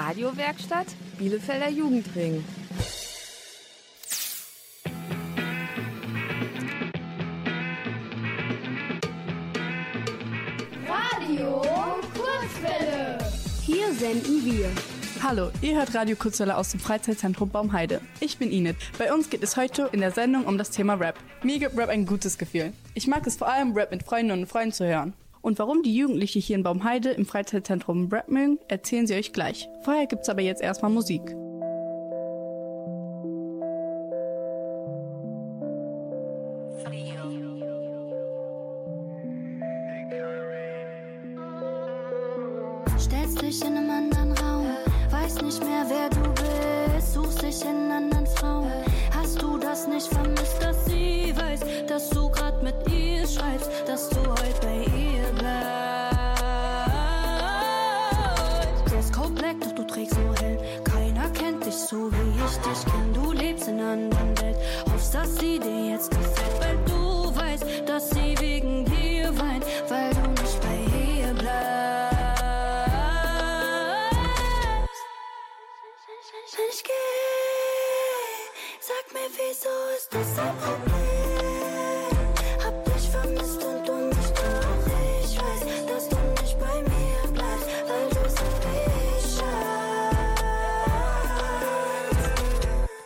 Radiowerkstatt Bielefelder Jugendring. Radio Kurzwelle. Hier senden wir. Hallo, ihr hört Radio Kurzwelle aus dem Freizeitzentrum Baumheide. Ich bin Inet. Bei uns geht es heute in der Sendung um das Thema Rap. Mir gibt Rap ein gutes Gefühl. Ich mag es vor allem, Rap mit Freunden und Freunden zu hören. Und warum die Jugendliche hier in Baumheide im Freizeitzentrum mögen, erzählen sie euch gleich. Vorher gibt's aber jetzt erstmal Musik.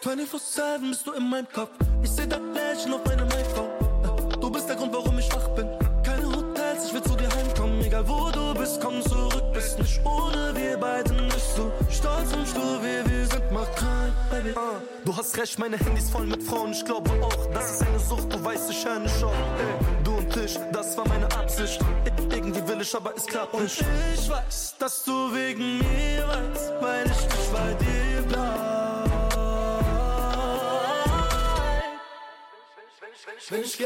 24-7 bist du in meinem Kopf. Ich seh das Lächeln auf meinem iPhone. Du bist der Grund, warum ich wach bin. Wo du bist, komm zurück. Bist nicht ohne wir beide nicht so stolz und stur, wie wir sind. Mach krank, Baby. Ah, du hast recht, meine Handy ist voll mit Frauen. Ich glaube auch, das ist eine Sucht. Du weißt, ich höre nicht auf. Ey, du und ich, das war meine Absicht. Irgendwie will ich, aber es klappt nicht. Und ich weiß, dass du wegen mir weißt, weil ich nicht bei dir bleib. Wenn ich geh,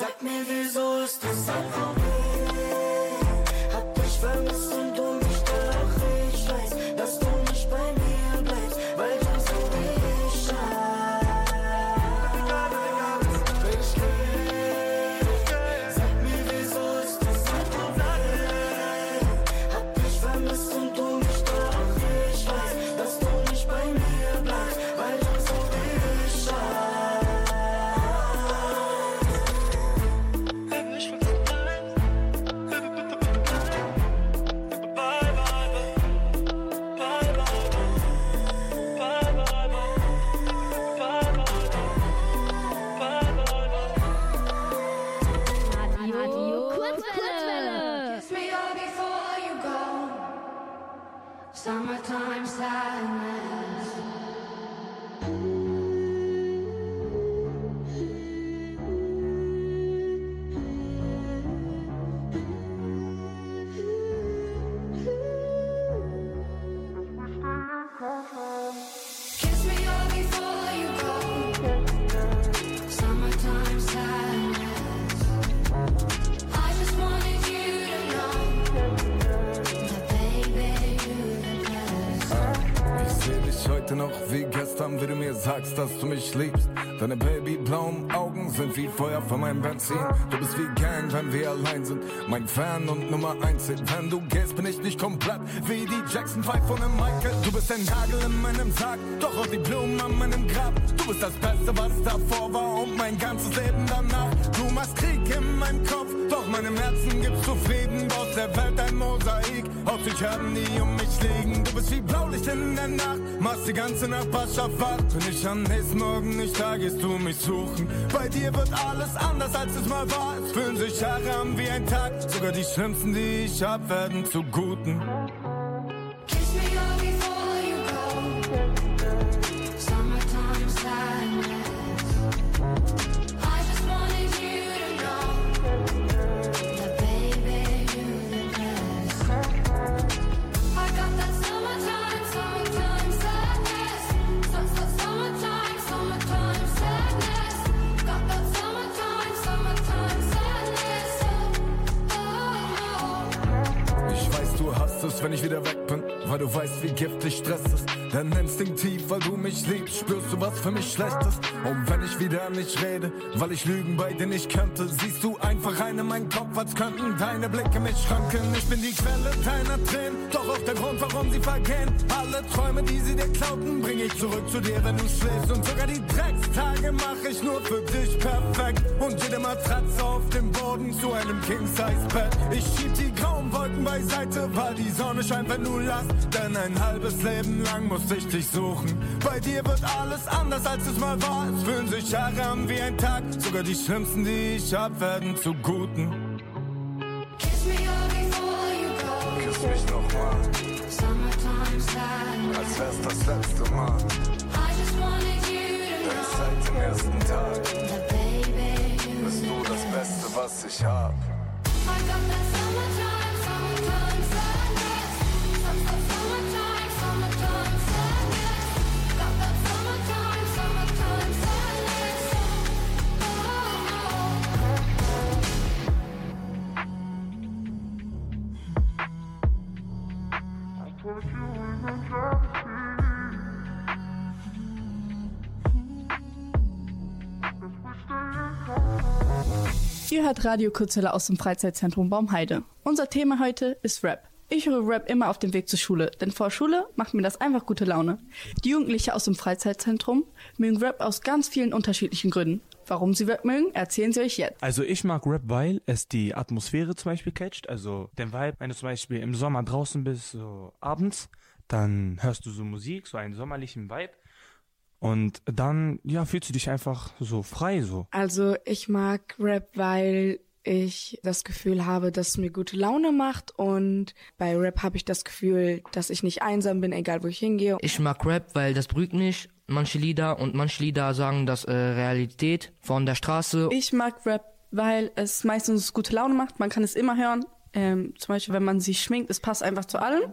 sag mir, wieso ist das? Wie du mir sagst, dass du mich liebst. Deine babyblauen Augen sind wie Feuer von meinem Benzin. Du bist wie Gang, wenn wir allein sind. Mein Fan und Nummer eins Hit. Wenn du gehst, bin ich nicht komplett wie die Jackson 5 von dem Michael. Du bist ein Nagel in meinem Sarg, doch auch die Blumen an meinem Grab. Du bist das Beste, was davor war und mein ganzes Leben danach. Du machst Krieg in meinem Kopf, doch meinem Herzen gibst du Frieden. Der Welt ein Mosaik, aus sich haben die um mich liegen. Du bist wie Blaulicht in der Nacht, machst die ganze Nachbarschaft wach. Wenn ich am nächsten Morgen nicht da, gehst du mich suchen. Bei dir wird alles anders, als es mal war. Es fühlen sich Jahre an wie ein Tag. Sogar die schlimmsten, die ich hab, werden zu Guten. Wenn ich wieder weg bin, weil du weißt, wie giftig Stress ist. Denn instinktiv, weil du mich liebst, spürst du, was für mich schlecht ist. Und wenn ich wieder nicht rede, weil ich Lügen bei dir nicht könnte, siehst du einfach rein in meinen Kopf, als könnten deine Blicke mich schranken. Ich bin die Quelle deiner Tränen, doch auch der Grund, warum sie vergehen. Alle Träume, die sie dir klauten, bring ich zurück zu dir, wenn du schläfst. Und sogar die Dreckstage mach ich nur für dich perfekt. Und jede Matratze auf dem Boden zu einem King-Size-Bett. Ich schieb die grauen Wolken beiseite, weil die Sonne scheint, wenn du lachst. Denn ein halbes Leben lang muss ich dich suchen. Bei dir wird alles anders, als es mal war. Es fühlen sich Jahre an wie ein Tag. Sogar die schlimmsten, die ich hab, werden zu guten. Kiss me all before you go. Küss mich nochmal, Summertime sadness. als wär's das letzte Mal. I just wanted you to know seit dem ersten Tag baby, bist du das Beste, was ich hab. I got that summertime Ihr hört Radio Kurzwelle aus dem Freizeitzentrum Baumheide. Unser Thema heute ist Rap. Ich höre Rap immer auf dem Weg zur Schule, denn vor Schule macht mir das einfach gute Laune. Die Jugendlichen aus dem Freizeitzentrum mögen Rap aus ganz vielen unterschiedlichen Gründen. Warum sie Rap mögen, erzählen sie euch jetzt. Also ich mag Rap, weil es die Atmosphäre zum Beispiel catcht, also den Vibe, wenn du zum Beispiel im Sommer draußen bist, so abends, dann hörst du so Musik, so einen sommerlichen Vibe und dann, ja, fühlst du dich einfach so frei, so. Also ich mag Rap, weil ich das Gefühl habe, dass es mir gute Laune macht und bei Rap habe ich das Gefühl, dass ich nicht einsam bin, egal wo ich hingehe. Ich mag Rap, weil das beruhigt mich. Manche Lieder und manche Lieder sagen das äh, Realität von der Straße. Ich mag Rap, weil es meistens gute Laune macht. Man kann es immer hören. Ähm, zum Beispiel, wenn man sich schminkt, es passt einfach zu allem.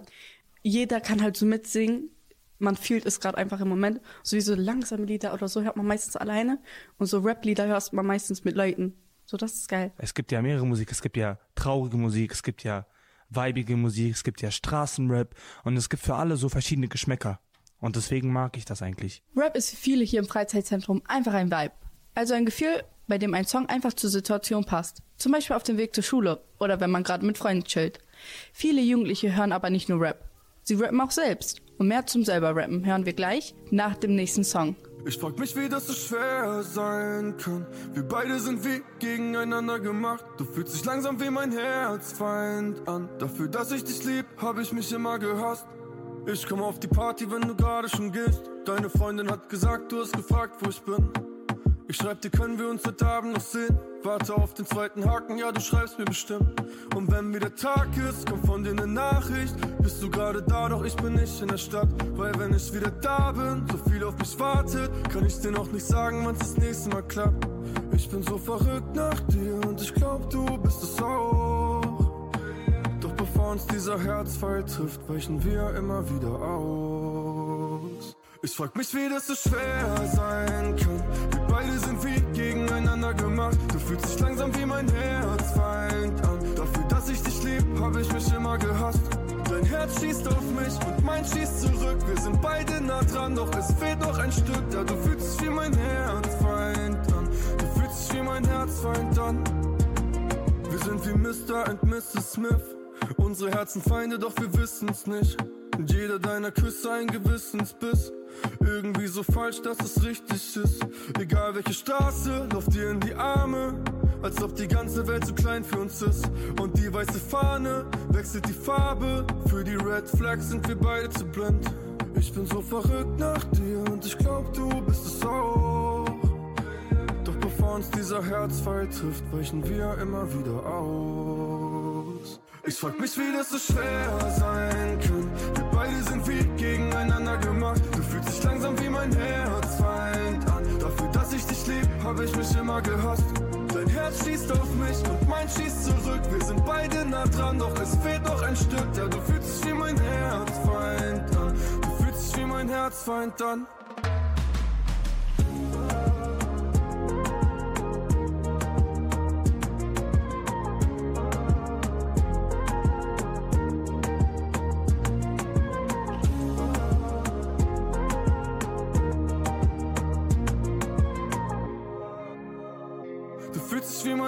Jeder kann halt so mitsingen. Man fühlt es gerade einfach im Moment. So wie so langsame Lieder oder so hört man meistens alleine. Und so Rap-Lieder hörst man meistens mit Leuten. So, das ist geil. Es gibt ja mehrere Musik, es gibt ja traurige Musik, es gibt ja weibige Musik, es gibt ja Straßenrap und es gibt für alle so verschiedene Geschmäcker. Und deswegen mag ich das eigentlich. Rap ist für viele hier im Freizeitzentrum einfach ein Vibe. Also ein Gefühl, bei dem ein Song einfach zur Situation passt. Zum Beispiel auf dem Weg zur Schule oder wenn man gerade mit Freunden chillt. Viele Jugendliche hören aber nicht nur Rap. Sie rappen auch selbst. Und mehr zum selber rappen hören wir gleich nach dem nächsten Song. Ich frag mich, wie das so schwer sein kann. Wir beide sind wie gegeneinander gemacht. Du fühlst dich langsam wie mein Herzfeind an. Dafür, dass ich dich lieb, hab ich mich immer gehasst. Ich komm auf die Party, wenn du gerade schon gehst. Deine Freundin hat gesagt, du hast gefragt, wo ich bin. Ich schreib dir, können wir uns heute Abend noch sehen? Warte auf den zweiten Haken, ja, du schreibst mir bestimmt. Und wenn wieder Tag ist, kommt von dir eine Nachricht. Bist du gerade da, doch ich bin nicht in der Stadt. Weil wenn ich wieder da bin, so viel auf mich wartet, kann ich dir noch nicht sagen, wann's das nächste Mal klappt. Ich bin so verrückt nach dir und ich glaub, du bist es auch. Bevor uns dieser Herzfall trifft, weichen wir immer wieder aus. Ich frag mich, wie das so schwer sein kann. Wir beide sind wie gegeneinander gemacht. Du fühlst dich langsam wie mein Herzfeind an. Dafür, dass ich dich lieb, hab ich mich immer gehasst. Dein Herz schießt auf mich und mein schießt zurück. Wir sind beide nah dran, doch es fehlt noch ein Stück. Ja, du fühlst dich wie mein Herzfeind an. Du fühlst dich wie mein Herzfeind an. Wir sind wie Mr. und Mrs. Smith. Unsere Herzen Feinde, doch wir wissen's nicht. Jeder deiner Küsse ein Gewissensbiss. Irgendwie so falsch, dass es richtig ist. Egal welche Straße, lauf dir in die Arme. Als ob die ganze Welt zu klein für uns ist. Und die weiße Fahne wechselt die Farbe. Für die Red Flags sind wir beide zu blind. Ich bin so verrückt nach dir und ich glaub, du bist es auch. Doch bevor uns dieser Herzfall trifft, weichen wir immer wieder aus. Ich frag mich, wie das so schwer sein kann. Wir beide sind wie gegeneinander gemacht. Du fühlst dich langsam wie mein Herzfeind an. Dafür, dass ich dich lieb, hab ich mich immer gehasst. Dein Herz schießt auf mich und mein schießt zurück. Wir sind beide nah dran, doch es fehlt noch ein Stück. Ja, du fühlst dich wie mein Herzfeind an. Du fühlst dich wie mein Herzfeind an.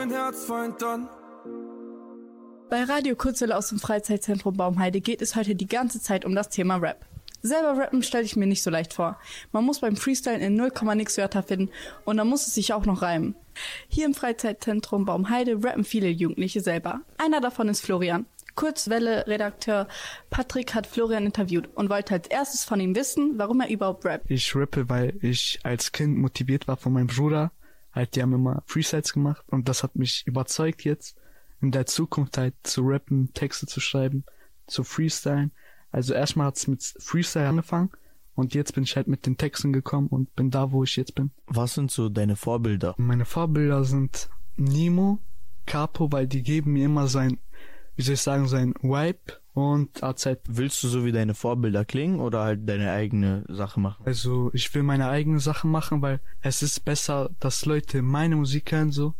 Mein Herzfeind dann. Bei Radio Kurzwelle aus dem Freizeitzentrum Baumheide geht es heute die ganze Zeit um das Thema Rap. Selber rappen stelle ich mir nicht so leicht vor. Man muss beim Freestylen in 0, nix Wörter finden und dann muss es sich auch noch reimen. Hier im Freizeitzentrum Baumheide rappen viele Jugendliche selber. Einer davon ist Florian. Kurzwelle-Redakteur Patrick hat Florian interviewt und wollte als erstes von ihm wissen, warum er überhaupt rappt. Ich rappe, weil ich als Kind motiviert war von meinem Bruder. Halt, die haben immer Freestyles gemacht und das hat mich überzeugt jetzt in der Zukunft halt zu rappen, Texte zu schreiben, zu freestylen. Also erstmal hat's mit Freestyle angefangen und jetzt bin ich halt mit den Texten gekommen und bin da, wo ich jetzt bin. Was sind so deine Vorbilder? Meine Vorbilder sind Nemo, Capo, weil die geben mir immer sein, wie soll ich sagen, sein Vibe und AZ. Willst du so wie deine Vorbilder klingen oder halt deine eigene Sache machen? Also ich will meine eigene Sache machen, weil es ist besser, dass Leute meine Musik hören so.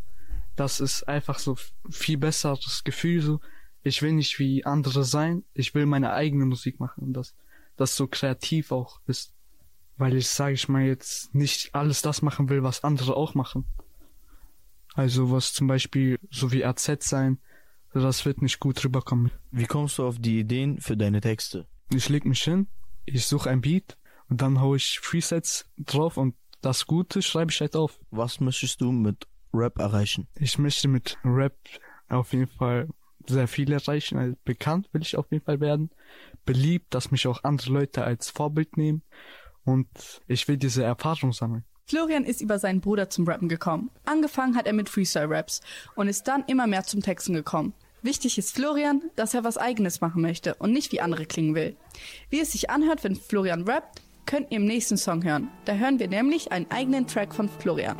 Das ist einfach so viel besseres Gefühl so ich will nicht wie andere sein, ich will meine eigene Musik machen und das, das so kreativ auch ist. Weil ich, sage ich mal, jetzt nicht alles das machen will, was andere auch machen. Also was zum Beispiel so wie RZ sein, das wird nicht gut rüberkommen. Wie kommst du auf die Ideen für deine Texte? Ich leg mich hin, ich suche ein Beat und dann hau ich Presets drauf und das Gute schreibe ich halt auf. Was möchtest du mit Rap erreichen? Ich möchte mit Rap auf jeden Fall sehr viel erreichen. Also bekannt will ich auf jeden Fall werden. Beliebt, dass mich auch andere Leute als Vorbild nehmen. Und ich will diese Erfahrung sammeln. Florian ist über seinen Bruder zum Rappen gekommen. Angefangen hat er mit Freestyle-Raps und ist dann immer mehr zum Texten gekommen. Wichtig ist Florian, dass er was eigenes machen möchte und nicht wie andere klingen will. Wie es sich anhört, wenn Florian rappt, könnt ihr im nächsten Song hören. Da hören wir nämlich einen eigenen Track von Florian.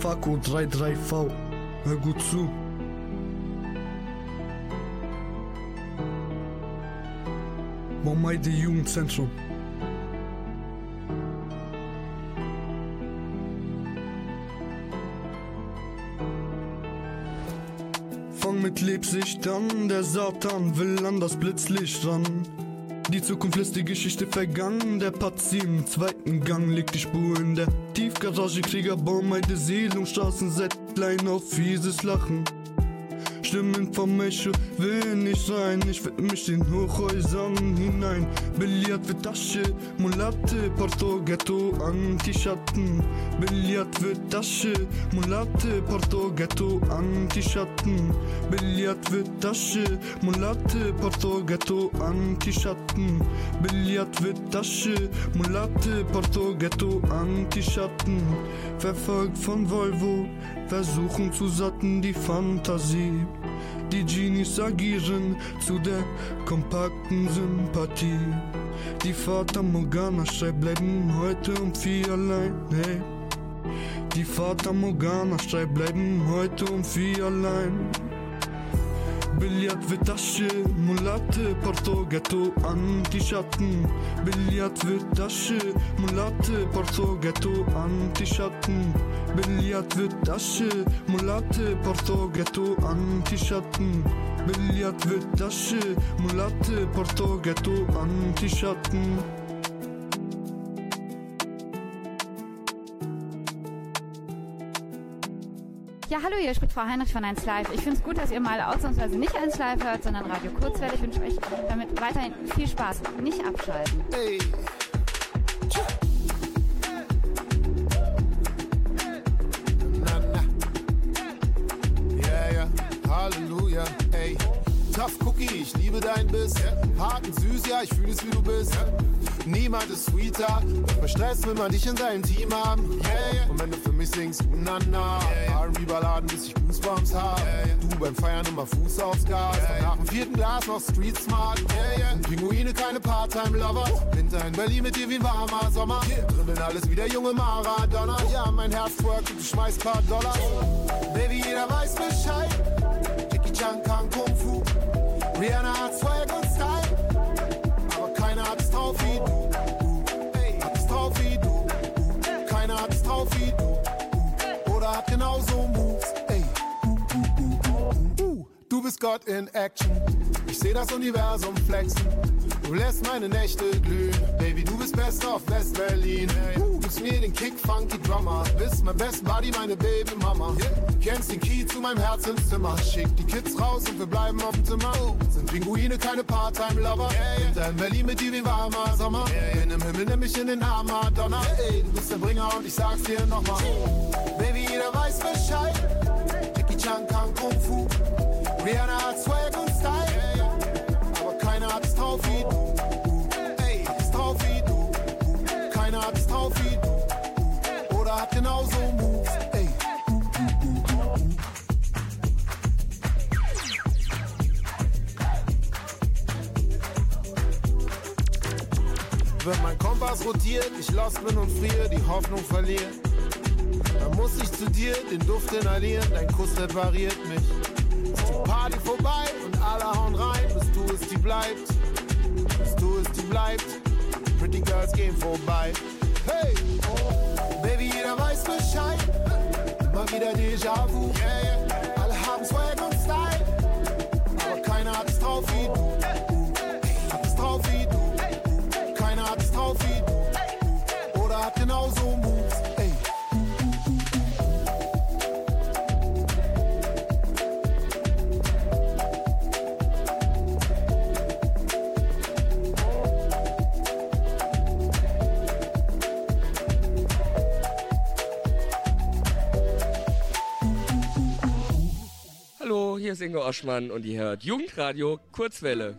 33V, hör gut zu. Momaide Jugendzentrum. Fang mit Lebsicht an, der Satan will an das Blitzlicht ran. Die Zukunft lässt die Geschichte vergangen. Der Pazzi im zweiten Gang legt die Spur in der Tiefgarage. Kriegerbaum, meine Seele und Straßensättlein auf fieses Lachen. Stimmen vom Echo will nicht sein. Ich will mich in Hochhäusern hinein. Billard für Tasche, Mulatte, Porto, Ghetto, Anti-Schatten. Billard für Tasche, Mulatte, Porto, Ghetto, Anti-Schatten. Billard für Tasche, Mulatte, Porto, Ghetto, Anti-Schatten. Billard für Tasche, Mulatte, Porto, Ghetto, Anti-Schatten. Verfolgt von Volvo, versuchen zu satten die Fantasie. Die Genies agieren zu der kompakten Sympathie. Die Vater Morgana schreibt, bleiben heute um vier allein. Hey. Die Vater Morgana schreibt, bleiben heute um vier allein. Billard Tasche, Mulatte, Porto, Ghetto, Anti-Schatten. Billard Tasche, Mulatte, Porto, Ghetto, Anti-Schatten. Billard Tasche, Mulatte, Porto, Ghetto, Anti-Schatten. Billard Tasche, Mulatte, Porto, Ghetto, Anti-Schatten. Ja, hallo, hier spricht Frau Heinrich von 1 Live. Ich finde es gut, dass ihr mal ausnahmsweise nicht 1 Live hört, sondern Radio Kurzwelle. Ich wünsche euch damit weiterhin viel Spaß. Nicht abschalten. Hey. Halleluja, ey. Tough Cookie, ich liebe dein Biss. Hart und süß, ja, ich fühle es, wie du bist. Niemand ist sweeter. Mir Stress, will man dich in deinem Team haben. Yeah, yeah. Und wenn du für mich singst, na na. Yeah, R&B-Balladen, bis ich Goosebumps hab. Du beim Feiern immer Fuß aufs Gas. Doch nach dem vierten Glas noch Street Smart. Pinguine, keine Part-Time-Lover. Winter in Berlin mit dir wie ein warmer Sommer. Dribbeln alles wie der junge Maradona. Ja, mein Herz twerkt und du schmeißt paar Dollar. Baby, jeder weiß Bescheid. Jackie Chan kann Kung Fu. Rihanna hat Swag und Style. Genauso Moves. Ey, uh, uh, uh, uh, du bist Gott in Action. Ich seh das Universum flexen. Du lässt meine Nächte glühen. Baby, du bist best auf West-Berlin. Uh, gibst mir den Kick, funky Drummer. Bist mein Best Buddy, meine Baby-Mama. Yeah. Kennst den Key zu meinem Herzenszimmer. Schick die Kids raus und wir bleiben auf dem Zimmer. Oh. Sind Pinguine, keine Part-Time-Lover. Yeah, yeah. In Berlin mit dir wie warmer Sommer. Yeah, Bin im Himmel, nimm mich in den Arm, Madonna. Hey, du bist der Bringer und ich sag's dir nochmal. Baby, jeder weiß Bescheid. Jackie Chan kann Kung Fu. Rihanna hat Swag und Style. Aber keiner hat's drauf wie du. Ey, hat's drauf wie du. Keiner hat's drauf wie du. Oder hat genauso Moves. Wenn mein Kompass rotiert, ich lost bin und friere, die Hoffnung verliere. Muss ich zu dir den Duft inhalieren, dein Kuss repariert mich. Ist die Party vorbei und alle hauen rein, bis du es die bleibt. Bis du es die bleibt. Pretty Girls gehen vorbei. Hey, Baby, jeder weiß Bescheid. Immer wieder Déjà-vu. Yeah, yeah. Alle haben Swag und Style. Aber keiner hat es drauf wie du. Hat es drauf wie du. Keiner hat es drauf wie du. Oder hat genauso Moves. Hier ist Ingo Oschmann und ihr hört Jugendradio Kurzwelle.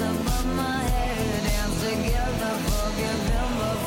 above my head. Dance together, forgive him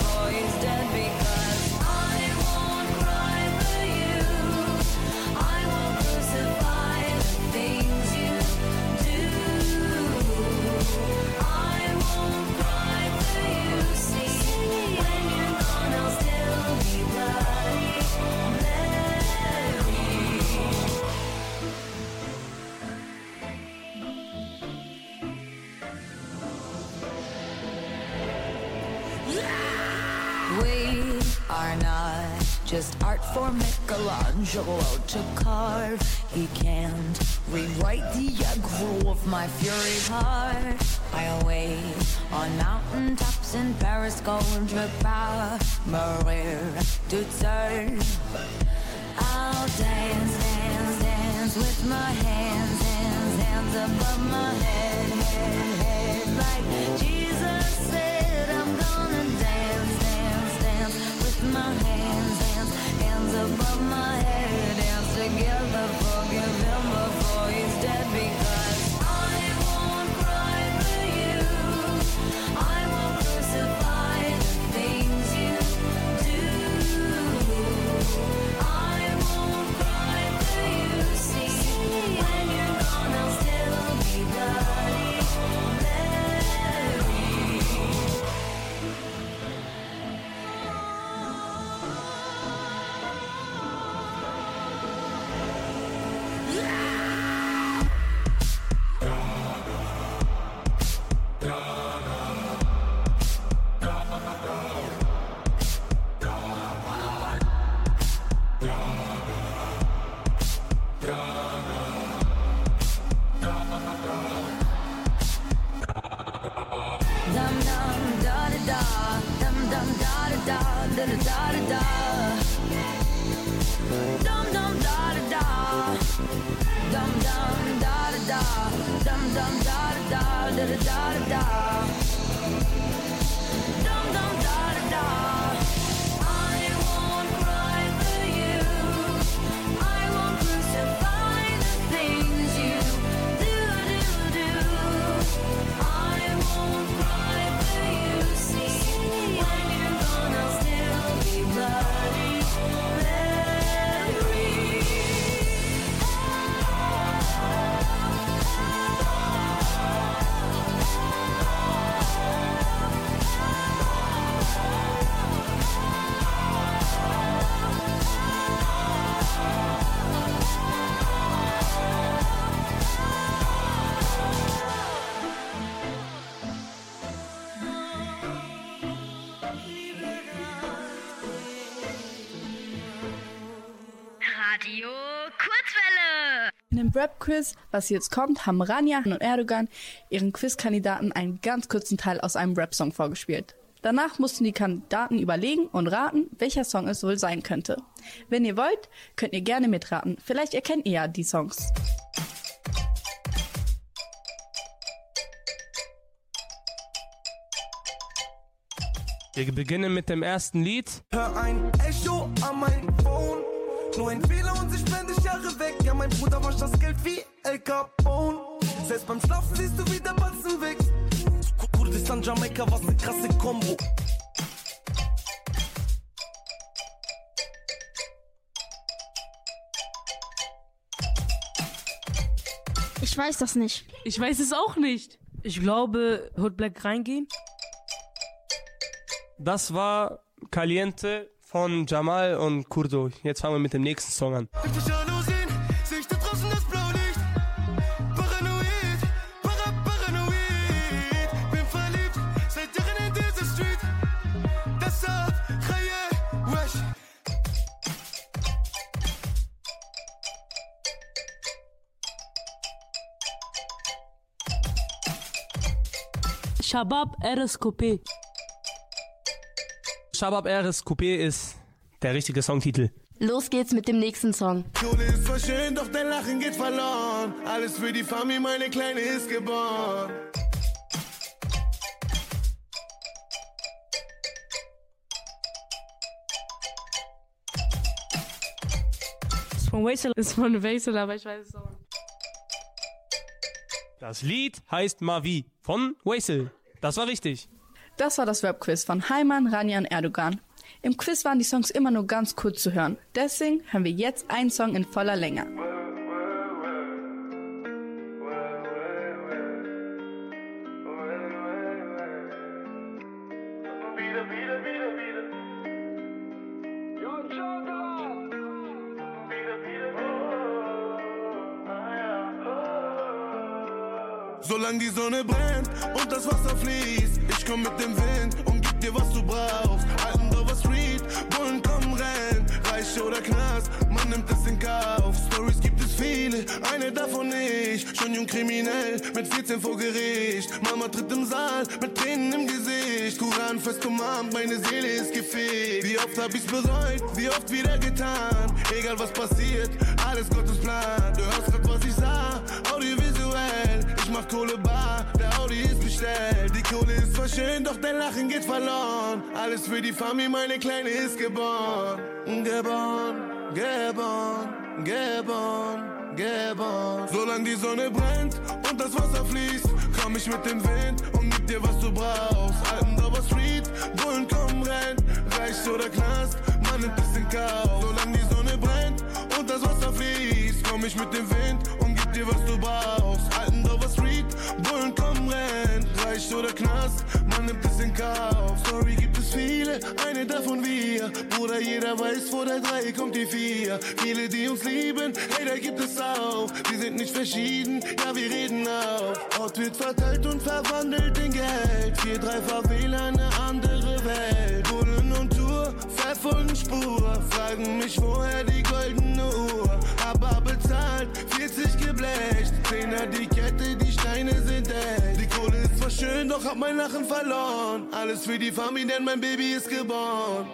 for Michelangelo to carve. He can't rewrite the aggro of my fury heart. I await on mountain tops in Paris, going to power, Maria to turn. I'll dance, dance, dance with my hands, hands, hands above my head, head, head. Like Jesus said, Rap-Quiz, was jetzt kommt, haben Rania und Erdogan ihren Quizkandidaten einen ganz kurzen Teil aus einem Rap-Song vorgespielt. Danach mussten die Kandidaten überlegen und raten, welcher Song es wohl sein könnte. Wenn ihr wollt, könnt ihr gerne mitraten. Vielleicht erkennt ihr ja die Songs. Wir beginnen mit dem ersten Lied. Hör ein Echo an mein Phone. Nur ein Fehler und ich bin dich Jahre weg. Ja, mein Bruder wascht das Geld wie El Capone. Selbst beim Schlafen siehst du, wie der Batzen wächst. Kurdistan, Jamaika, was ne krasse Kombo. Ich weiß das nicht. Ich weiß es auch nicht. Ich glaube, Hood Black reingehen. Das war Caliente von Jamal und Kurdo. Jetzt fangen wir mit dem nächsten Song an. Shabab RSKP. Shabab RS Coupé ist der richtige Songtitel. Los geht's mit dem nächsten Song. Kohle ist zwar schön, doch dein Lachen geht verloren. Alles für die Familie, meine Kleine ist geboren. Ist von Waisel, ist von Waisel, aber ich weiß es auch. nicht. Das Lied heißt Mavi von Waisel. Das war richtig. Das war das Rap-Quiz von Heimann, Rania und Erdogan. Im Quiz waren die Songs immer nur ganz kurz zu hören. Deswegen hören wir jetzt einen Song in voller Länge. Solange die Sonne brennt und das Wasser fließt, ich komm mit dem Wind und gib dir was du brauchst. Altendover Street, Bullen kommen rennen, Reich oder Knast, man nimmt es in Kauf. Stories gibt es viele, eine davon ich, schon jung kriminell, mit 14 vor Gericht. Mama tritt im Saal, mit Tränen im Gesicht, Koran fest umarmt, meine Seele ist gefegt. Wie oft hab ich's bereut, wie oft wieder getan, egal was passiert, alles Gottes Plan. Du hörst grad, mach Kohle bar, der Audi ist bestellt. Die Kohle ist zwar schön, doch dein Lachen geht verloren. Alles für die Familie, meine Kleine ist geboren. Geboren, geboren, geboren, geboren. Solange die Sonne brennt und das Wasser fließt, komm ich mit dem Wind und gib dir, was du brauchst. Altendorfer Street, Bullen kommen, rennen, Reich oder Knast, man nimmt es in Kauf. Solange die Sonne brennt und das Wasser fließt, komm ich mit dem Wind und gib dir, was du brauchst. Street, Bullen kommen, rennen, Reich oder Knast, man nimmt es in Kauf. Sorry, gibt es viele, eine davon wir. Bruder, jeder weiß, vor der drei kommt die vier. Viele, die uns lieben, hey, da gibt es auch. Wir sind nicht verschieden, ja, wir reden auch. Ort wird verteilt und verwandelt in Geld. Vier, drei Favela, eine andere Welt. Bullen und Tour, verfolgen Spur. Fragen mich, woher die goldene Uhr. Aber bezahlt, 40 geblecht. Zehner die Steine sind echt. Die Kohle ist zwar schön, doch hab mein Lachen verloren. Alles für die Familie, denn mein Baby ist geboren.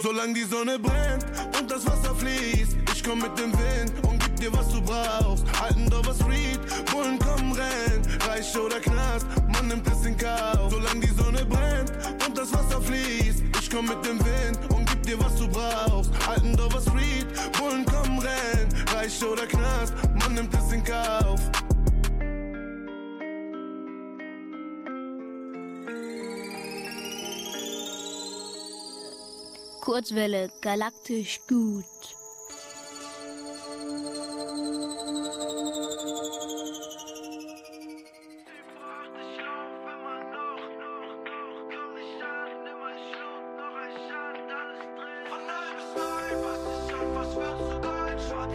Solange die Sonne brennt und das Wasser fließt, ich komm mit dem Wind und gib dir, was du brauchst. Altendorfer Street, Bullen kommen, rennen, Reich oder Knast, man nimmt es in Kauf. Solange die Sonne brennt und das Wasser fließt, ich komm mit dem Wind und gib dir, was du brauchst. Altendorfer Street, Bullen kommen, rennen, Reich oder Knast, man nimmt es in Kauf. Kurzwelle, galaktisch gut.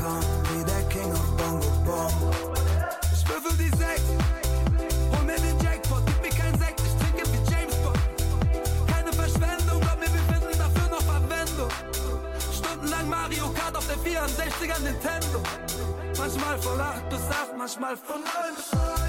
Wie der King of Bongo Bong. Ich würfel die Sechs, hol mir den Jackpot, gib mir keinen Sekt, ich trinke wie James Bond. Keine Verschwendung, glaub mir, wir dafür noch Verwendung. Stundenlang Mario Kart auf der 64er Nintendo. Manchmal von 8 bis 8, manchmal von 9 bis 9.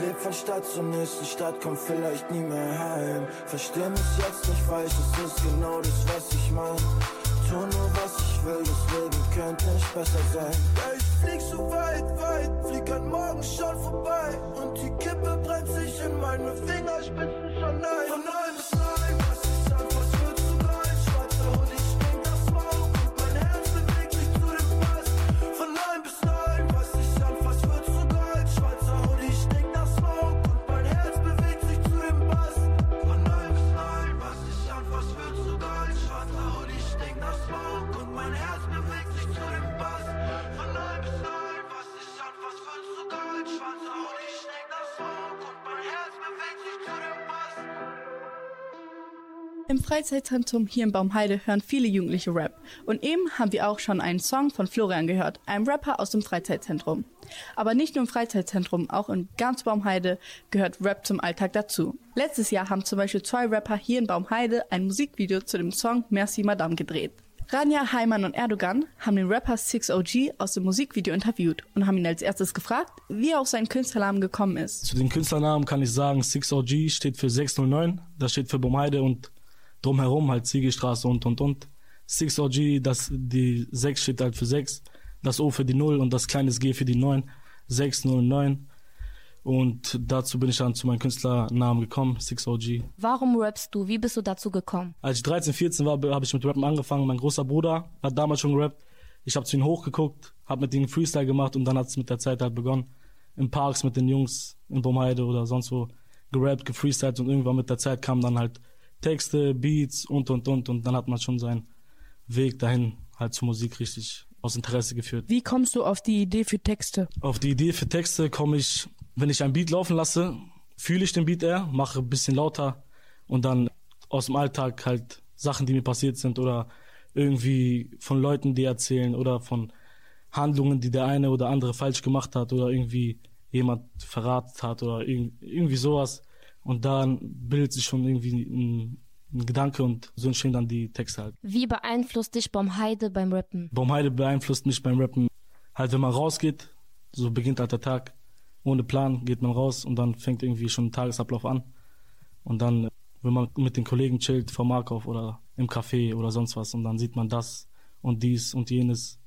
leb von Stadt zur nächsten Stadt, komm vielleicht nie mehr heim. Versteh mich jetzt nicht falsch, es ist genau das, was ich mein. Tu nur was ich will, das Leben könnte nicht besser sein. Ja, ich flieg so weit, weit, flieg an morgen schon vorbei. Und die Kippe brennt sich in meine Fingerspitzen schon ein. Von 9 bis 9, Im Freizeitzentrum hier in Baumheide hören viele Jugendliche Rap. Und eben haben wir auch schon einen Song von Florian gehört, einem Rapper aus dem Freizeitzentrum. Aber nicht nur im Freizeitzentrum, auch in ganz Baumheide gehört Rap zum Alltag dazu. Letztes Jahr haben zum Beispiel zwei Rapper hier in Baumheide ein Musikvideo zu dem Song Merci Madame gedreht. Rania, Heimann und Erdogan haben den Rapper 6OG aus dem Musikvideo interviewt und haben ihn als erstes gefragt, wie er auf seinen Künstlernamen gekommen ist. Zu den Künstlernamen kann ich sagen, 6OG steht für 609, das steht für Bomheide und drumherum halt Ziegelstraße und und und. 6OG, das, die 6 steht halt für 6, das O für die 0 und das kleines G für die 9, 609. Und dazu bin ich dann zu meinem Künstlernamen gekommen, 6OG. Warum rappst du? Wie bist du dazu gekommen? Als ich 13, 14 war, habe ich mit Rappen angefangen. Mein großer Bruder hat damals schon gerappt. Ich habe zu ihm hochgeguckt, habe mit ihm Freestyle gemacht und dann hat es mit der Zeit halt begonnen. In Parks mit den Jungs in Bomheide oder sonst wo gerappt, gefreestylt und irgendwann mit der Zeit kamen dann halt Texte, Beats und und und und dann hat man schon seinen Weg dahin halt zur Musik richtig aus Interesse geführt. Wie kommst du auf die Idee für Texte? Auf die Idee für Texte komme ich, wenn ich ein Beat laufen lasse, fühle ich den Beat eher, mache ein bisschen lauter und dann aus dem Alltag halt Sachen, die mir passiert sind oder irgendwie von Leuten, die erzählen oder von Handlungen, die der eine oder andere falsch gemacht hat oder irgendwie jemand verraten hat oder irgendwie sowas. Und dann bildet sich schon irgendwie ein, ein Gedanke und so entstehen dann die Texte halt. Wie beeinflusst dich Baumheide beim Rappen? Baumheide beeinflusst mich beim Rappen. Halt, wenn man rausgeht, so beginnt halt der Tag. Ohne Plan geht man raus und dann fängt irgendwie schon ein Tagesablauf an. Und dann, wenn man mit den Kollegen chillt, vor Markov oder im Café oder sonst was, und dann sieht man das und dies und jenes.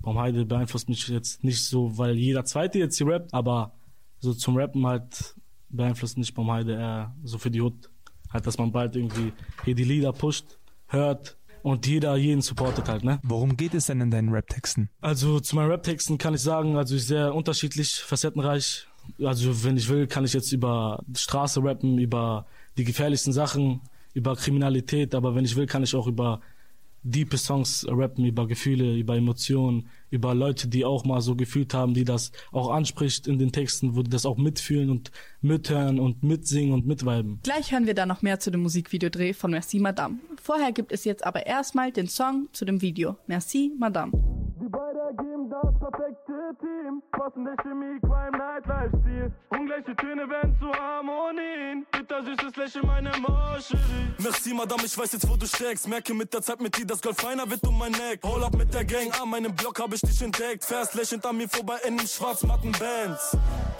Baumheide beeinflusst mich jetzt nicht so, weil jeder Zweite jetzt hier rappt, aber so zum Rappen halt beeinflusst nicht Baumheide eher so für die Hut. Halt, dass man bald irgendwie hier die Lieder pusht, hört und jeder jeden supportet halt, ne? Worum geht es denn in deinen Rap-Texten? Also zu meinen Rap-Texten kann ich sagen, also ich sehr unterschiedlich, facettenreich. Also wenn ich will, kann ich jetzt über Straße rappen, über die gefährlichsten Sachen, über Kriminalität, aber wenn ich will, kann ich auch über diepe Songs rappen, über Gefühle, über Emotionen, über Leute, die auch mal so gefühlt haben, die das auch anspricht in den Texten, wo die das auch mitfühlen und mithören und mitsingen und mitweiben. Gleich hören wir dann noch mehr zu dem Musikvideodreh von Merci Madame. Vorher gibt es jetzt aber erstmal den Song zu dem Video. Merci Madame. Die beide ergeben das perfekte Team. Passende Chemie, Crime, Nightlife-Stil. Ungleiche Töne werden zu Harmonien. Bittersüßes Lächeln, meine Moscherie. Merci, Madame, ich weiß jetzt, wo du steckst. Merke mit der Zeit mit dir, das Gold feiner wird um mein Neck. Hol ab mit der Gang, an meinem Block hab ich dich entdeckt. Fährst lächelnd an mir vorbei in den schwarzmatten Bands.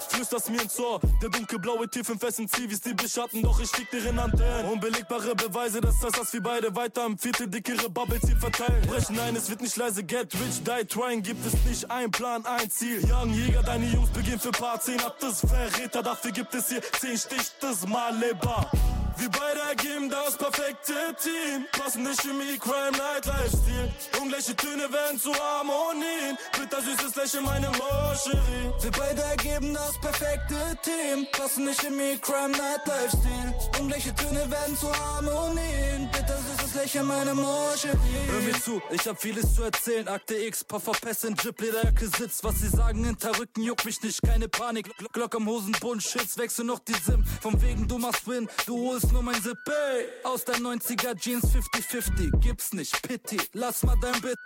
Flüsterst mir ins Ohr, der dunkelblaue Tief im festen Zivis, die beschatten, doch ich lieg dir in Antennen. Unbelegbare Beweise, dass das, dass wir beide weiter am Viertel dickere Bubbles hier verteilen. Brechen ein, es wird nicht leise, get rich, die trying, gibt es nicht ein Plan, ein Ziel. Young Jäger, deine Jungs beginnen für Paar 10 ab das Verräter, dafür gibt es hier 10 Stich, das Malebar. Wir beide ergeben das perfekte Team. Passende Chemie, Crime, Night, Lifestyle. Ungleiche Töne werden zu Harmonien. Bitter süßes Lächeln, meine Moscherie. Wir beide ergeben das perfekte Team. Passende Chemie, Crime, Night, Lifestyle. Ungleiche Töne werden zu Harmonien. Bitter Lächeln, meine Moscherie. Hör mir zu, ich hab vieles zu erzählen. Akte X, Puffer, Pass in Jip, Lederjacke sitzt. Was sie sagen hinter Rücken juckt mich nicht, keine Panik. Glock, Glock am Hosenbund, Shits, wechsel noch die Sim. Vom wegen du machst Win, du holst nur mein Zip, ey. Aus der 90er Jeans 50-50, gibt's nicht, Pity. Lass mal dein Bitte.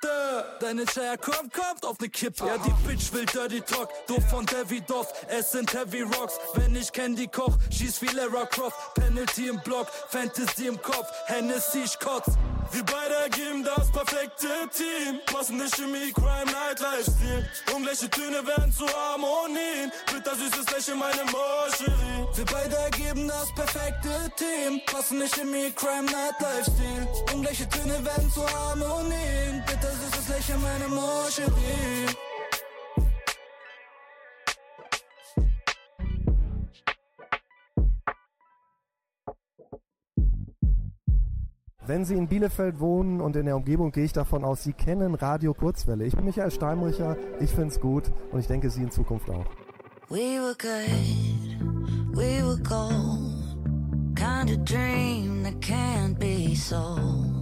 Deine Chaya kommt, kommt auf ne Kippe. Ja, die Bitch will Dirty Talk, Duft von Davidoff. Es sind Heavy Rocks, wenn ich Candy koch, schieß wie Lara Croft. Penalty im Block, Fantasy im Kopf, Hennessy, ich kotz. Wir beide ergeben das perfekte Team. Passende Chemie, Crime, Night, Lifestyle. Ungleiche Töne werden zu Harmonien. Bitter süßes Lächeln, meine Moscherie. Wir beide ergeben das perfekte Team. Passende Chemie, Crime, Night, Lifestyle. Ungleiche Töne werden zu Harmonien. Bitter süßes Lächeln, meine Moscherie. Wenn Sie in Bielefeld wohnen und in der Umgebung, gehe ich davon aus, Sie kennen Radio Kurzwelle. Ich bin Michael Steinbrücher, ich finde es gut und ich denke, Sie in Zukunft auch. We were good, we were gold. Kind of dream that can't be sold.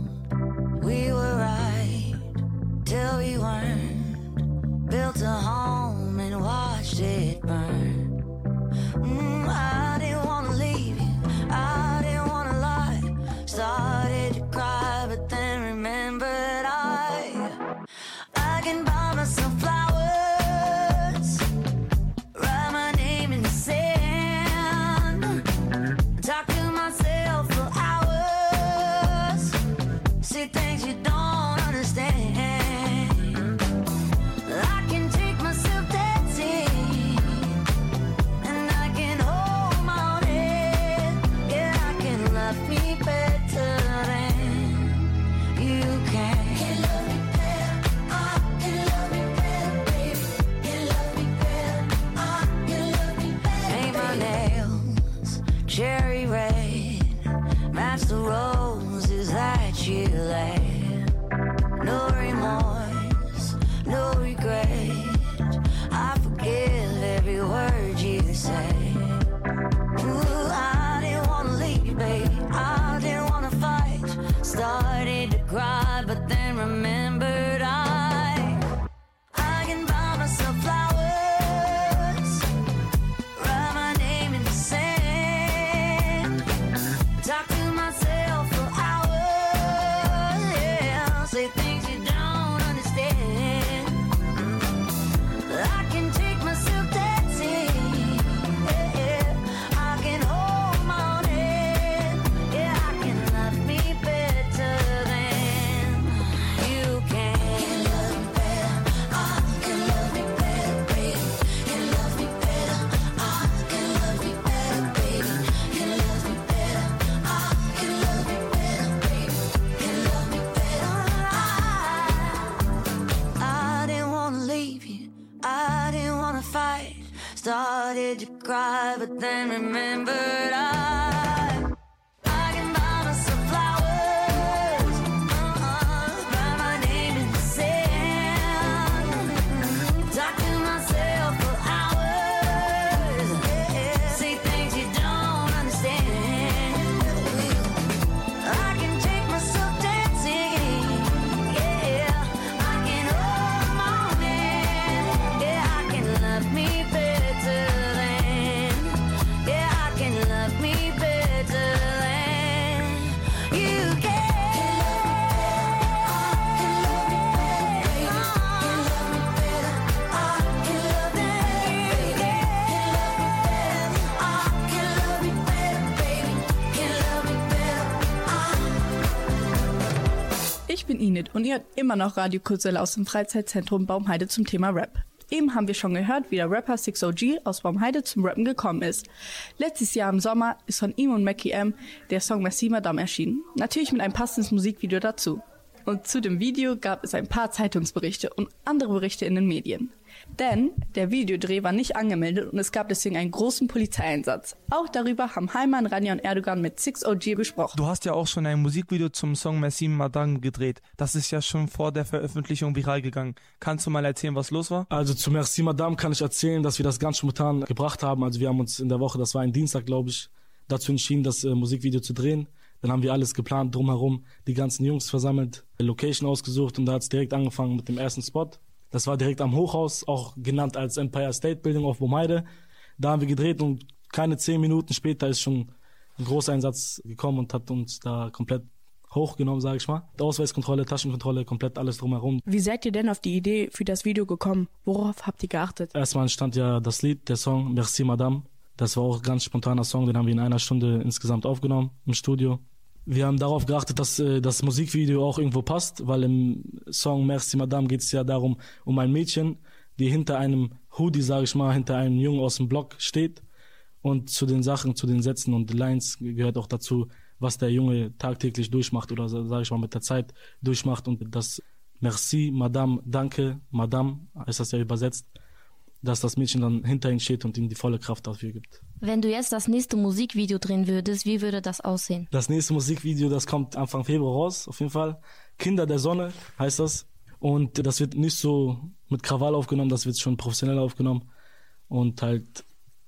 Hört immer noch Radio Kurzwelle aus dem Freizeitzentrum Baumheide zum Thema Rap. Eben haben wir schon gehört, wie der Rapper 6OG aus Baumheide zum Rappen gekommen ist. Letztes Jahr im Sommer ist von ihm und Mackie M der Song Merci Madame erschienen. Natürlich mit einem passendes Musikvideo dazu. Und zu dem Video gab es ein paar Zeitungsberichte und andere Berichte in den Medien. Denn der Videodreh war nicht angemeldet und es gab deswegen einen großen Polizeieinsatz. Auch darüber haben Heimann, Rania und Erdogan mit 6OG gesprochen. Du hast ja auch schon ein Musikvideo zum Song Merci Madame gedreht. Das ist ja schon vor der Veröffentlichung viral gegangen. Kannst du mal erzählen, was los war? Also zu Merci Madame kann ich erzählen, dass wir das ganz spontan gebracht haben. Also wir haben uns in der Woche, das war ein Dienstag, glaube ich, dazu entschieden, das äh, Musikvideo zu drehen. Dann haben wir alles geplant, drumherum, die ganzen Jungs versammelt, Location ausgesucht und da hat es direkt angefangen mit dem ersten Spot. Das war direkt am Hochhaus, auch genannt als Empire State Building auf Bomheide. Da haben wir gedreht und keine zehn Minuten später ist schon ein Großeinsatz gekommen und hat uns da komplett hochgenommen, sage ich mal. Ausweiskontrolle, Taschenkontrolle, komplett alles drumherum. Wie seid ihr denn auf die Idee für das Video gekommen? Worauf habt ihr geachtet? Erstmal entstand ja das Lied, der Song Merci Madame. Das war auch ein ganz spontaner Song, den haben wir in einer Stunde insgesamt aufgenommen im Studio. Wir haben darauf geachtet, dass äh, das Musikvideo auch irgendwo passt, weil im Song Merci Madame geht es ja darum, um ein Mädchen, die hinter einem Hoodie, sage ich mal, hinter einem Jungen aus dem Block steht. Und zu den Sachen, zu den Sätzen und Lines gehört auch dazu, was der Junge tagtäglich durchmacht oder sage ich mal mit der Zeit durchmacht. Und das Merci, Madame, Danke, Madame, ist das ja übersetzt, dass das Mädchen dann hinter ihm steht und ihm die volle Kraft dafür gibt. Wenn du jetzt das nächste Musikvideo drehen würdest, wie würde das aussehen? Das nächste Musikvideo, das kommt Anfang Februar raus, auf jeden Fall. Kinder der Sonne heißt das. Und das wird nicht so mit Krawall aufgenommen, das wird schon professionell aufgenommen. Und halt,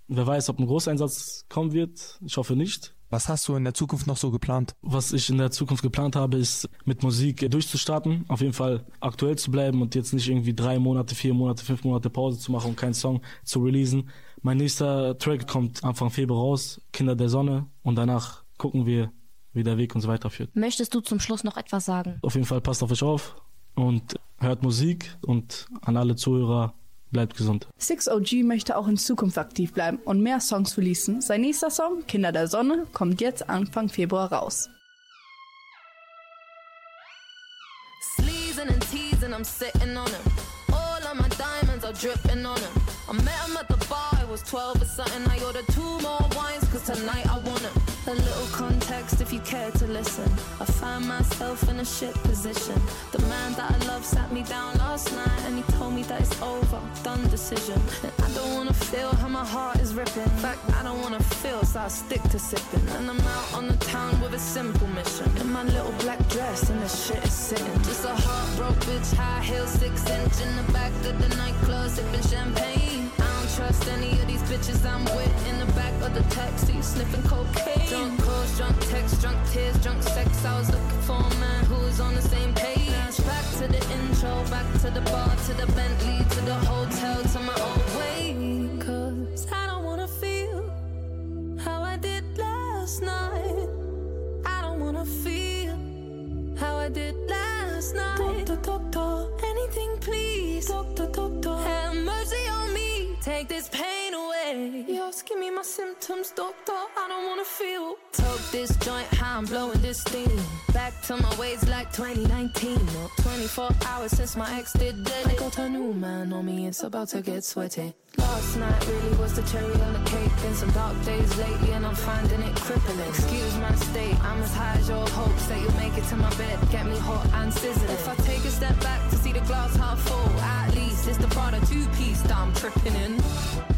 wer weiß, ob ein Großeinsatz kommen wird. Ich hoffe nicht. Was hast du in der Zukunft noch so geplant? Was ich in der Zukunft geplant habe, ist mit Musik durchzustarten, auf jeden Fall aktuell zu bleiben und jetzt nicht irgendwie drei Monate, vier Monate, fünf Monate Pause zu machen und keinen Song zu releasen. Mein nächster Track kommt Anfang Februar raus, Kinder der Sonne, und danach gucken wir, wie der Weg uns weiterführt. Möchtest du zum Schluss noch etwas sagen? Auf jeden Fall passt auf euch auf und hört Musik und an alle Zuhörer bleibt gesund. 6OG möchte auch in Zukunft aktiv bleiben und mehr Songs releasen. Sein nächster Song, Kinder der Sonne, kommt jetzt Anfang Februar raus. Sleezing and teasing, I'm sitting on him. All of my diamonds are dripping on him. I met him at the bar, I was 12 or something. I ordered two more wines, cause tonight I want him. A little context if you care to listen. I find myself in a shit position. The man that I love sat me down last night and he told me that it's over, done decision. And I don't wanna feel how my heart is ripping. In fact, I don't wanna feel, so I stick to sipping. And I'm out on the town with a simple mission. In my little black dress and the shit is sitting. Just a heartbroken bitch, high heels, six inch in the back of the nightclub, sipping champagne. Trust any of these bitches I'm with in the back of the taxi, sniffing cocaine. Drunk calls, drunk texts, drunk tears, drunk sex. I was looking for a man who was on the same page. Back to the intro, back to the bar, to the Bentley, to the hotel, to my own way. Cause I don't wanna feel how I did last night. I don't wanna feel how I did last night. Doctor, doctor, anything please. Doctor, doctor, have mercy on me. Take this pain away. Yes, give me my symptoms, doctor. I don't wanna feel. Took this joint, how I'm blowing this steam. Back to my ways like 2019. No, 24 hours since my ex did dead. I got a new man on me, it's about to get sweaty. Last night really was the cherry on the cake. Been some dark days lately, and I'm finding it crippling. Excuse my state, I'm as high as your hopes that you'll make it to my bed. Get me hot and sizzling. If I take a step back to see the glass half full, at least it's the Prada two piece that I'm tripping in.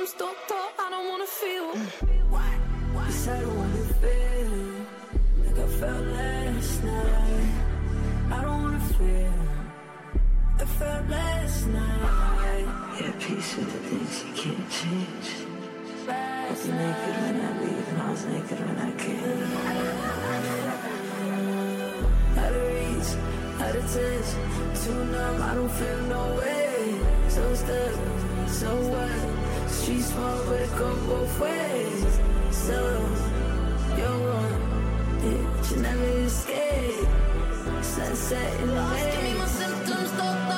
symptoms, doctor. I don't wanna feel. Yes, I don't wanna feel like I felt last night. I don't wanna feel I felt last night. Yeah, peace with the things you can't change. I was naked when I leave, and I was naked when I came. Out of reach, out bad it is. Too numb, I don't feel no way. So still, so what? Street small, but it go both ways. So, you're one, Yeah, you never escape. Sunset in the Lost, give me my symptoms, doctor.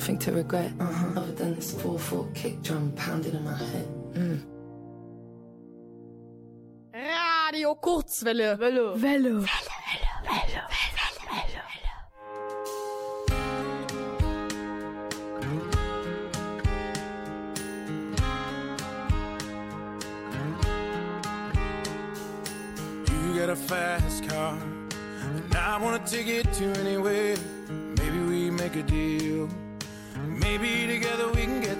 Nothing, so there's nothing to regret. Uh-huh. Other than this 4-4 kick drum pounding in my head. Mm. Radio Kurzwelle. Welle. Welle. You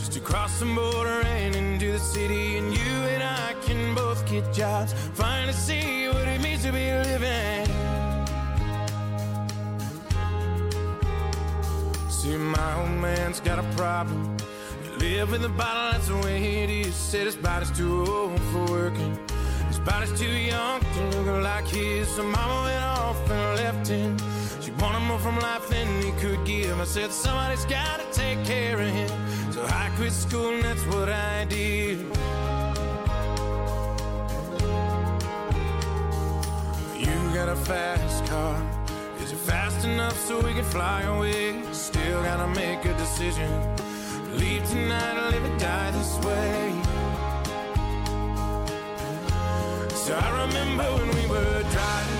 Just to cross the border and into the city. And you and I can both get jobs. Finally see what it means to be living. See, my old man's got a problem. He live in the bottle, that's the way it is. Said his body's too old for working. His body's too young to look like his. So mama went off and left him. She wanted more from life than he could give. I said, somebody's gotta take care of him. So I quit school and that's what I did. You got a fast car. Is it fast enough so we can fly away? Still gotta make a decision. Leave tonight or live or die this way. So I remember when we were driving,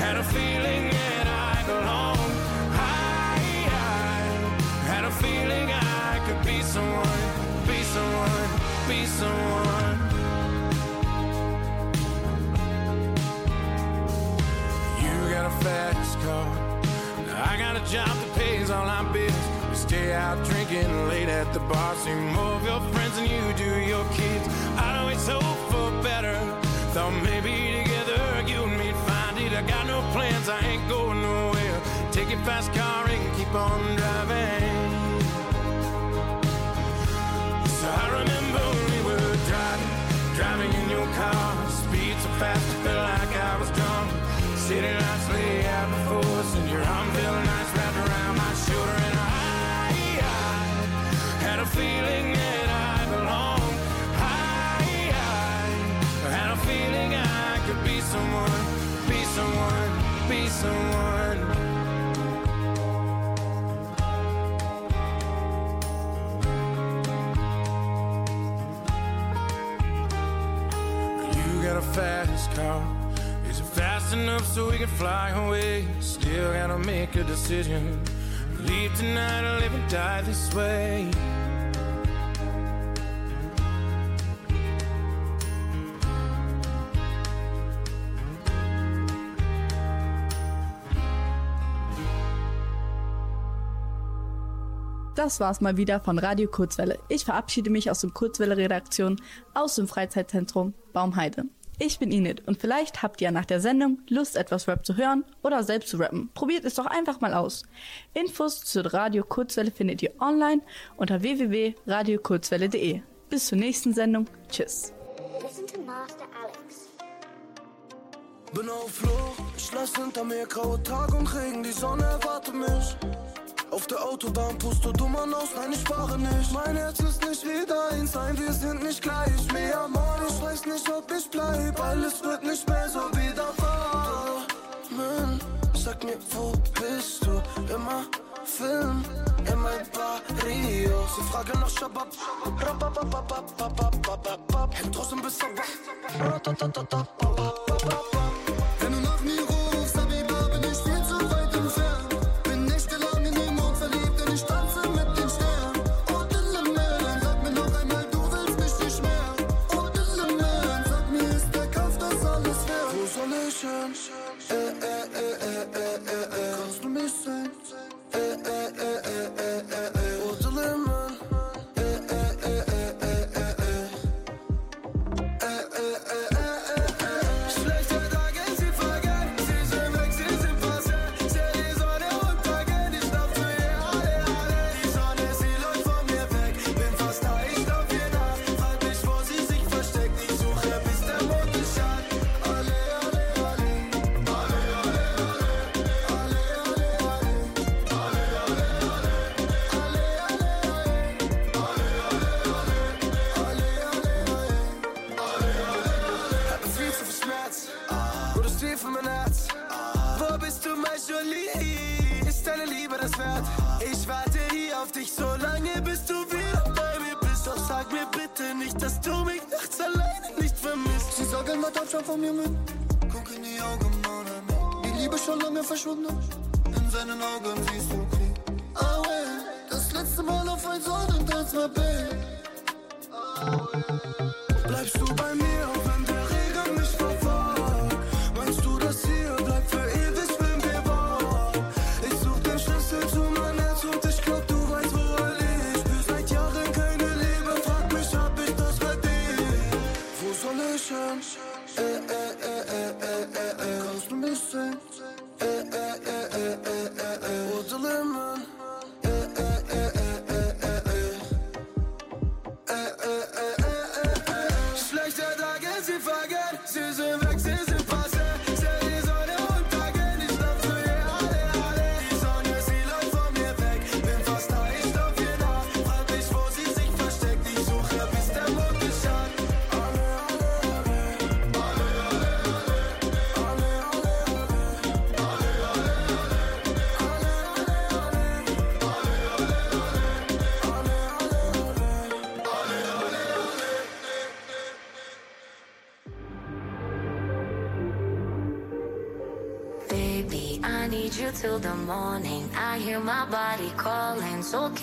had a feeling that I belonged. I, I had a feeling I could be someone, be someone, be someone. You got a fast car. I got a job that pays all my bills. We stay out drinking late at the bar. See more of your friends than you do your kids. I'd always hope for better. Thought maybe plans, I ain't going nowhere. Take your fast car and keep on driving. So I remember we were driving, driving in your car. Speed so fast, it felt like I was drunk. Sitting someone. You got a fast car. Is it fast enough so we can fly away? Still gotta make a decision. Leave tonight or live and die this way. Das war's mal wieder von Radio Kurzwelle. Ich verabschiede mich aus dem Kurzwelle-Redaktion aus dem Freizeitzentrum Baumheide. Ich bin Init und vielleicht habt ihr nach der Sendung Lust, etwas Rap zu hören oder selbst zu rappen. Probiert es doch einfach mal aus. Infos zur Radio Kurzwelle findet ihr online unter www.radiokurzwelle.de. Bis zur nächsten Sendung. Tschüss. Listen to Master Alex. Bin auf Flucht, ich lass hinter mir graue Tage und Regen, die Sonne erwartet mich. Auf der Autobahn pust du dumm aus, nein, ich fahre nicht. Mein Herz ist nicht wie dein Sein, wir sind nicht gleich. Mehr Mann, ich weiß nicht, ob ich bleib. Alles wird nicht mehr so wie da sag mir, wo bist du? Immer Film in mein Barrio. Sie fragen nach Shabab. Hält draußen bis er wach. Solution. Eh, eh, eh, eh, eh, eh, eh. Cause to me, eh, eh, eh. Von mir mit. Guck in die Augen, Mann, an. Die Liebe schon lange verschwunden. In seinen Augen siehst du Krieg. Oh, ey, das letzte Mal auf ein Sonnentag war Babe. Bleibst du bei mir,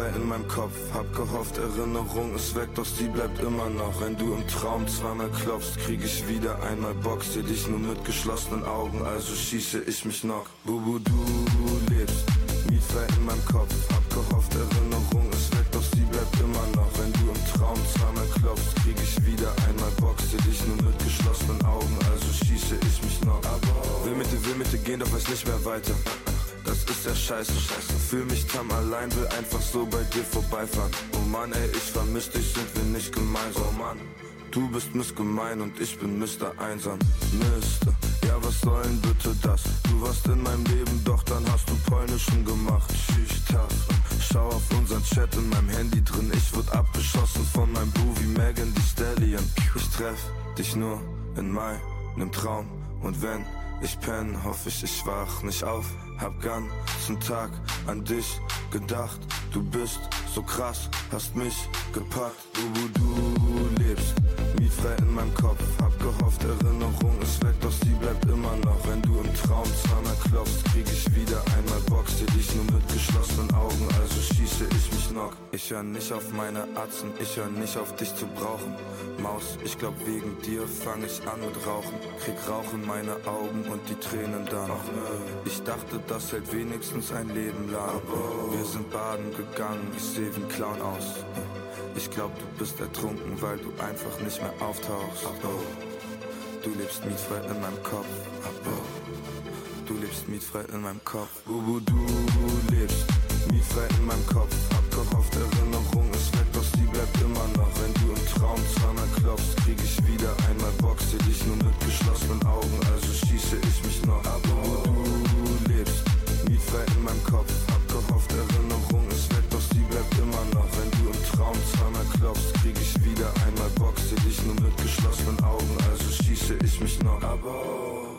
Mietfrei in meinem Kopf. Hab gehofft, Erinnerung ist weg, doch sie bleibt immer noch. Wenn du im Traum zweimal klopfst, krieg ich wieder einmal Bock. Seh dich nur mit geschlossenen Augen, also schieße ich mich noch. Bubu, du lebst. Mietfrei in meinem Kopf. Hab gehofft, Erinnerung ist weg, doch sie bleibt immer noch. Wenn du im Traum zweimal klopfst, krieg ich wieder einmal Bock. Seh dich nur mit geschlossenen Augen, also schieße ich mich noch. Aber will mit dir, will mit dir gehen, doch weiß nicht mehr weiter. Das ist ja scheiße, scheiße. Fühl mich tam allein, will einfach so bei dir vorbeifahren. Oh Mann, ey, ich vermiss dich, sind wir nicht gemeinsam. Oh Mann, du bist missgemein und ich bin Mr. Einsam. Mister, ja, was soll denn bitte das? Du warst in meinem Leben, doch dann hast du Polnischen gemacht. Schüchtern, schau auf unseren Chat in meinem Handy drin. Ich wurde abgeschossen von meinem Boo wie Megan Thee Stallion. Ich treff dich nur in meinem Traum und wenn ich penn, hoffe ich, ich wach nicht auf. Hab ganzen Tag an dich gedacht. Du bist so krass, hast mich gepackt. Du, du lebst, mietfrei in meinem Kopf. Hab gehofft, Erinnerung ist weg, doch sie bleibt immer noch. Wenn du im Traum zweimal klopfst, krieg ich wieder einmal Bock. Seh dich nur mit geschlossenen Augen, also schieße ich mich noch. Ich hör nicht auf meine Atzen, ich hör nicht auf dich zu brauchen. Maus, ich glaub wegen dir fang ich an mit Rauchen. Krieg Rauch in meine Augen und die Tränen dann. Ich dachte, das hält wenigstens ein Leben lang. Wir sind baden gegangen, ich seh wie ein Clown aus. Ich glaub, du bist ertrunken, weil du einfach nicht mehr auftauchst. Du lebst mietfrei in meinem Kopf. Du lebst mietfrei in meinem Kopf. Bubu, du lebst mietfrei in meinem Kopf. Hab gehofft, Erinnerung ist weg, doch sie bleibt immer noch. Wenn du im Traum zweimal klopfst, krieg ich wieder einmal. Seh dich nur mit geschlossenen Augen, also schieße ich mich noch. Aber du lebst, mietfrei in meinem Kopf. Gehofft, Erinnerung ist weg, doch sie bleibt immer noch. Wenn du im Traum zweimal klopfst, krieg ich wieder einmal ich mich noch, aber...